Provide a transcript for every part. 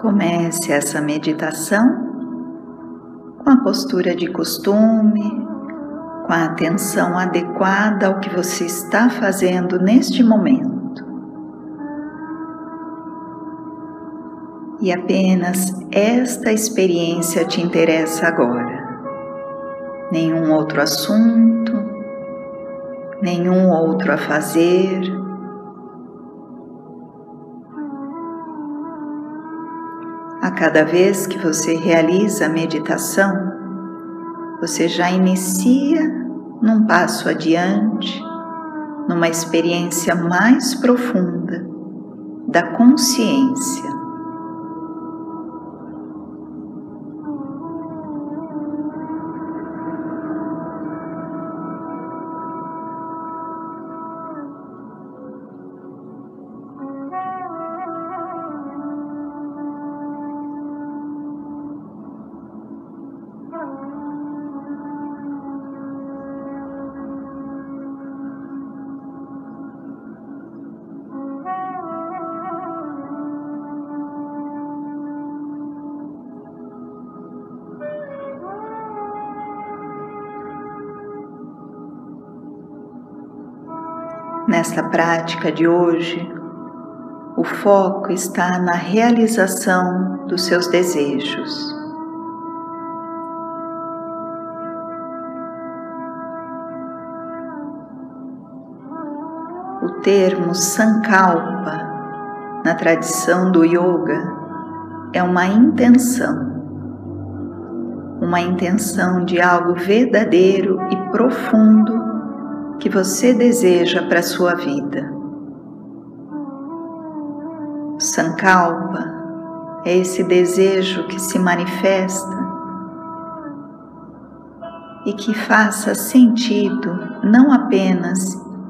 Comece essa meditação com a postura de costume, com a atenção adequada ao que você está fazendo neste momento. E apenas esta experiência te interessa agora. Nenhum outro assunto, nenhum outro a fazer. Cada vez que você realiza a meditação, você já inicia num passo adiante, numa experiência mais profunda da consciência. Nesta prática de hoje, o foco está na realização dos seus desejos. O termo Sankalpa, na tradição do yoga, é uma intenção, uma intenção de algo verdadeiro e profundo que você deseja para a sua vida. Sankalpa é esse desejo que se manifesta e que faça sentido não apenas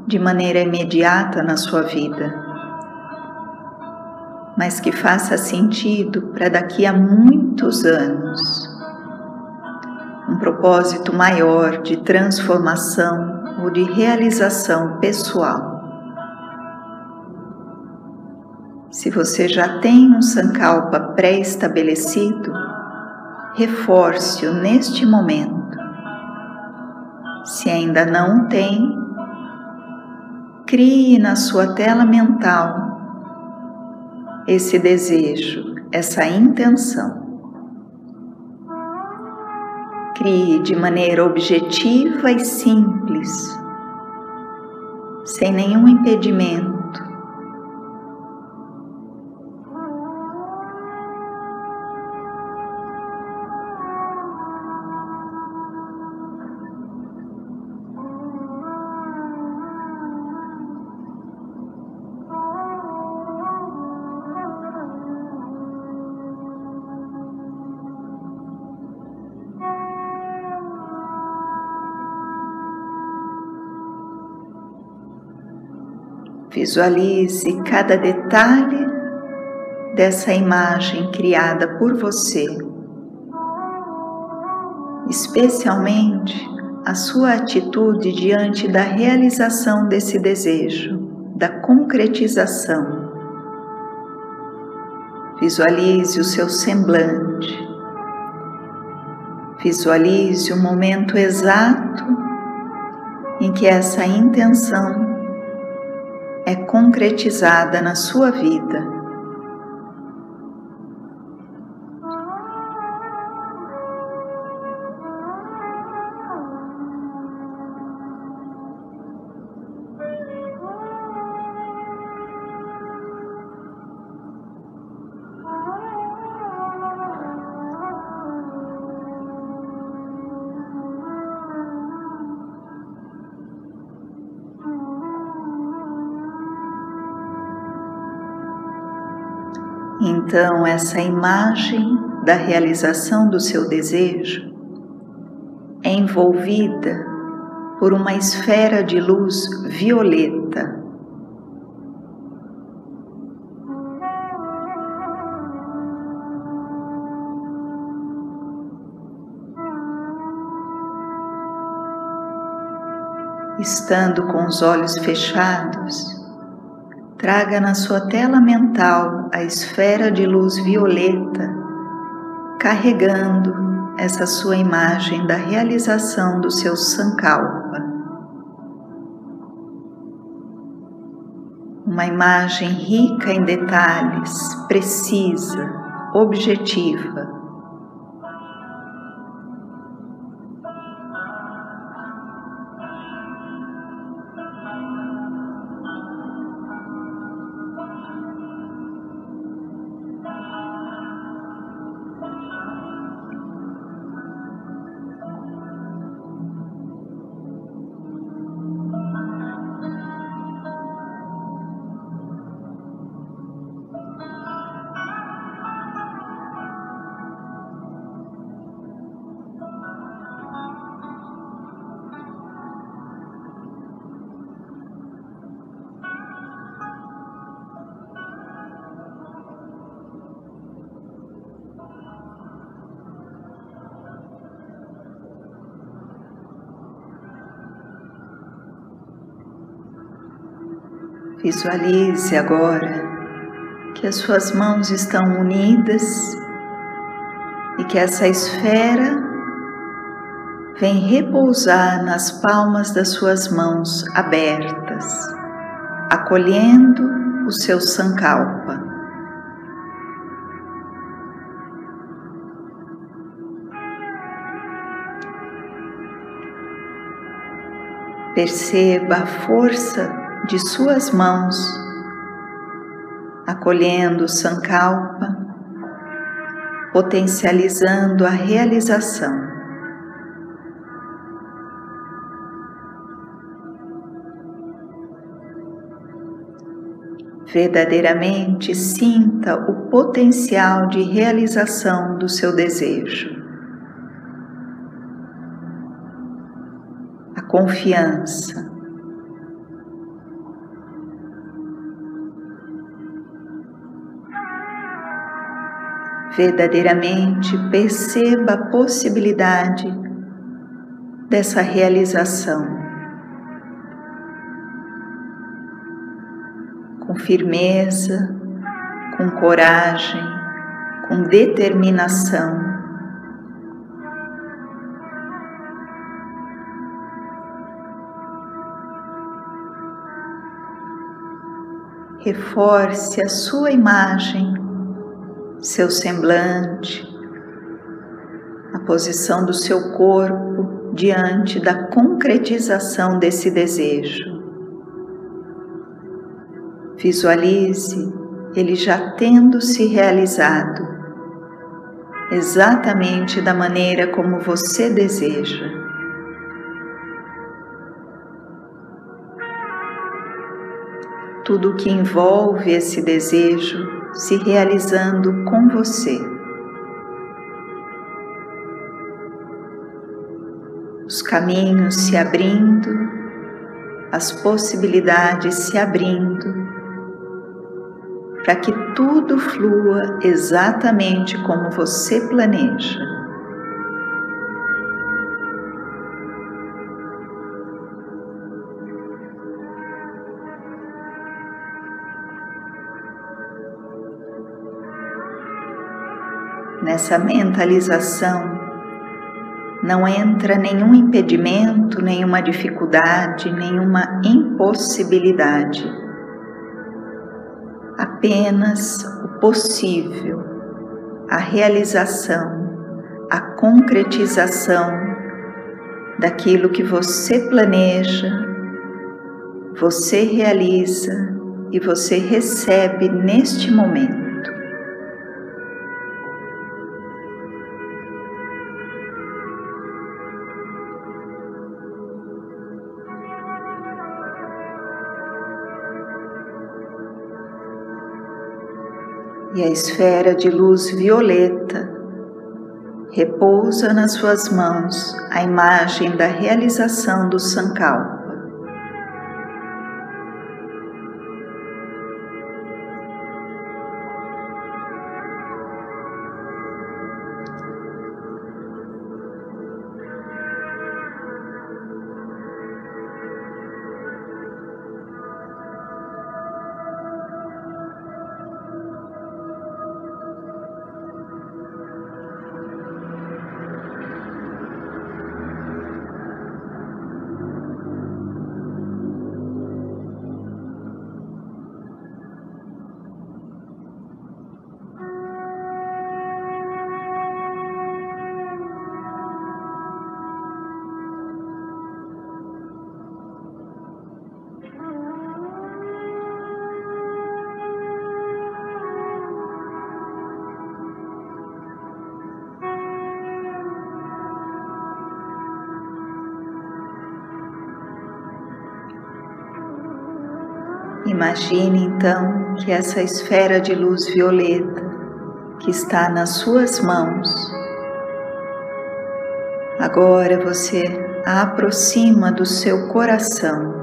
de maneira imediata na sua vida, mas que faça sentido para daqui a muitos anos. Um propósito maior de transformação ou de realização pessoal. Se você já tem um Sankalpa pré-estabelecido, reforce-o neste momento. Se ainda não tem, crie na sua tela mental esse desejo, essa intenção. Crie de maneira objetiva e simples, sem nenhum impedimento Visualize cada detalhe dessa imagem criada por você, especialmente a sua atitude diante da realização desse desejo, da concretização. Visualize o seu semblante, visualize o momento exato em que essa intenção é concretizada na sua vida. Então, essa imagem da realização do seu desejo é envolvida por uma esfera de luz violeta. Estando com os olhos fechados, traga na sua tela mental a esfera de luz violeta carregando essa sua imagem da realização do seu Sankalpa. Uma imagem rica em detalhes, precisa, objetiva Visualize agora que as suas mãos estão unidas e que essa esfera vem repousar nas palmas das suas mãos abertas, acolhendo o seu Sankalpa. Perceba a força de suas mãos, acolhendo o Sankalpa, potencializando a realização. Verdadeiramente sinta o potencial de realização do seu desejo. A confiança, verdadeiramente perceba a possibilidade dessa realização. Com firmeza, com coragem, com determinação. Reforce a sua imagem seu semblante, a posição do seu corpo diante da concretização desse desejo. Visualize ele já tendo se realizado, exatamente da maneira como você deseja. Tudo o que envolve esse desejo se realizando com você. Os caminhos se abrindo, as possibilidades se abrindo, para que tudo flua exatamente como você planeja. Nessa mentalização, não entra nenhum impedimento, nenhuma dificuldade, nenhuma impossibilidade. Apenas o possível, a realização, a concretização daquilo que você planeja, você realiza e você recebe neste momento. E a esfera de luz violeta repousa nas suas mãos a imagem da realização do Sankalpa. Imagine então que essa esfera de luz violeta que está nas suas mãos, agora você a aproxima do seu coração.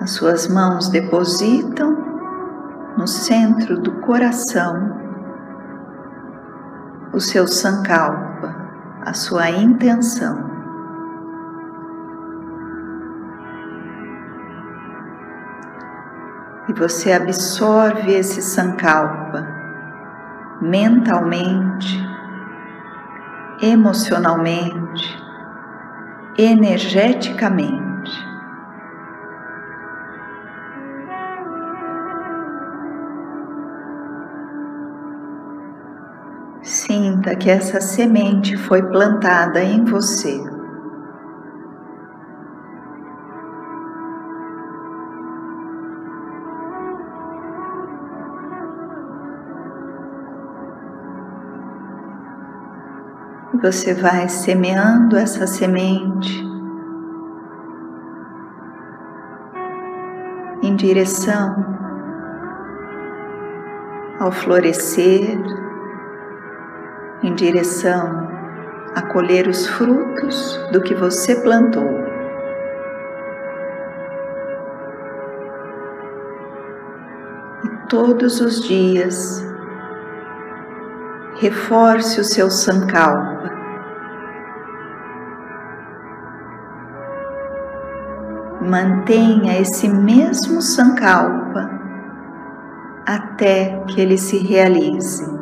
As suas mãos depositam no centro do coração o seu sankalpa, a sua intenção. E você absorve esse sankalpa mentalmente, emocionalmente, energeticamente. Sinta que essa semente foi plantada em você. Você vai semeando essa semente em direção ao florescer em direção a colher os frutos do que você plantou. E todos os dias reforce o seu sankalpa. Mantenha esse mesmo sankalpa até que ele se realize.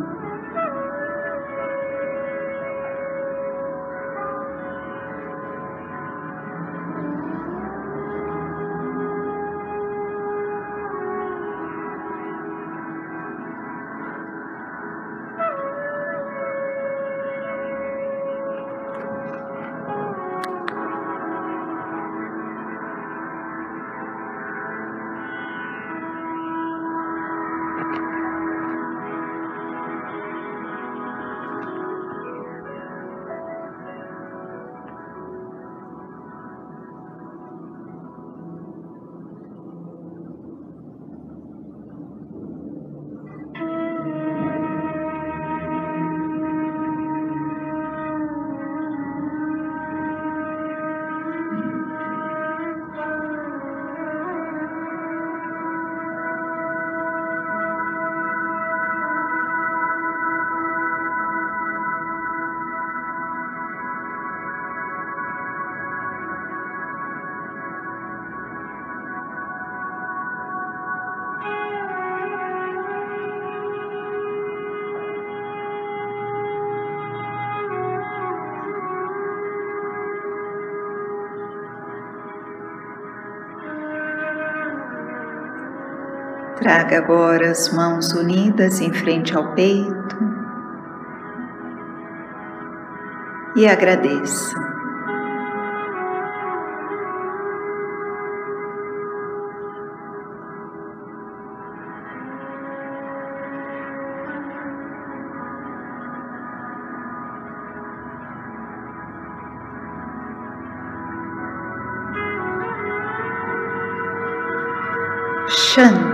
Traga agora as mãos unidas em frente ao peito e agradeça. Shanti.